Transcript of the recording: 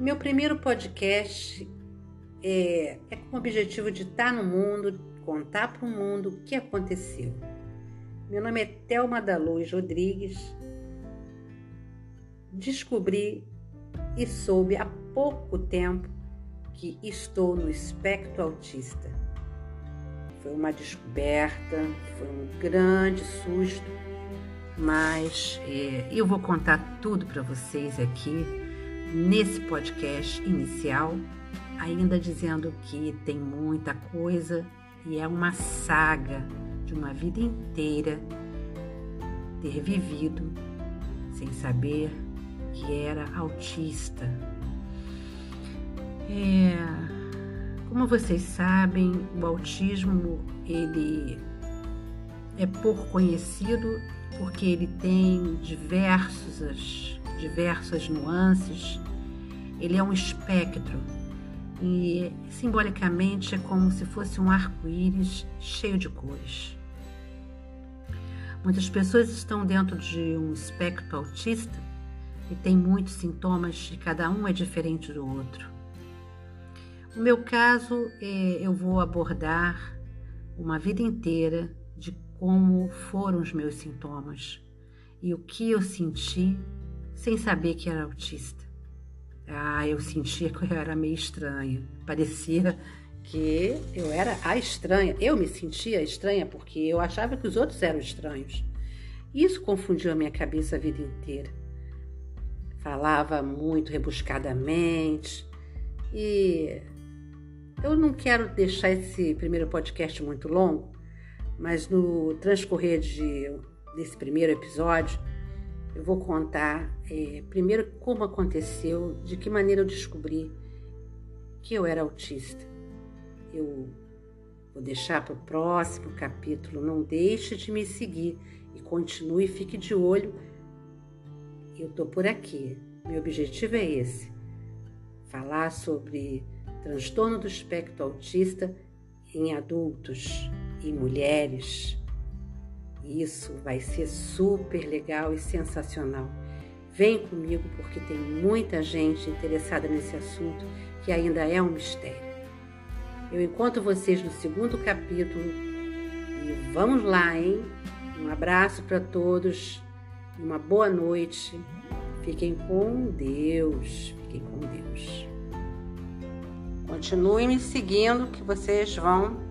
Meu primeiro podcast é, é com o objetivo de estar no mundo, contar para o mundo o que aconteceu. Meu nome é Thelma da Luz Rodrigues. Descobri e soube há pouco tempo que estou no espectro autista. Foi uma descoberta, foi um grande susto, mas é, eu vou contar tudo para vocês aqui nesse podcast inicial, ainda dizendo que tem muita coisa e é uma saga de uma vida inteira ter vivido sem saber que era autista. É, como vocês sabem, o autismo ele é pouco conhecido porque ele tem diversas, diversas nuances. Ele é um espectro e simbolicamente é como se fosse um arco-íris cheio de cores. Muitas pessoas estão dentro de um espectro autista e tem muitos sintomas e cada um é diferente do outro. No meu caso, é, eu vou abordar uma vida inteira de como foram os meus sintomas e o que eu senti sem saber que era autista. Ah, eu sentia que eu era meio estranha. Parecia que eu era a estranha. Eu me sentia estranha porque eu achava que os outros eram estranhos. Isso confundiu a minha cabeça a vida inteira. Falava muito rebuscadamente e eu não quero deixar esse primeiro podcast muito longo, mas no transcorrer de, desse primeiro episódio eu vou contar é, primeiro como aconteceu, de que maneira eu descobri que eu era autista. Eu vou deixar para o próximo capítulo. Não deixe de me seguir e continue, fique de olho. Eu estou por aqui. Meu objetivo é esse: falar sobre transtorno do espectro autista em adultos e mulheres isso vai ser super legal e sensacional. Vem comigo porque tem muita gente interessada nesse assunto que ainda é um mistério. Eu encontro vocês no segundo capítulo e vamos lá, hein? Um abraço para todos, uma boa noite. Fiquem com Deus, fiquem com Deus. Continue me seguindo que vocês vão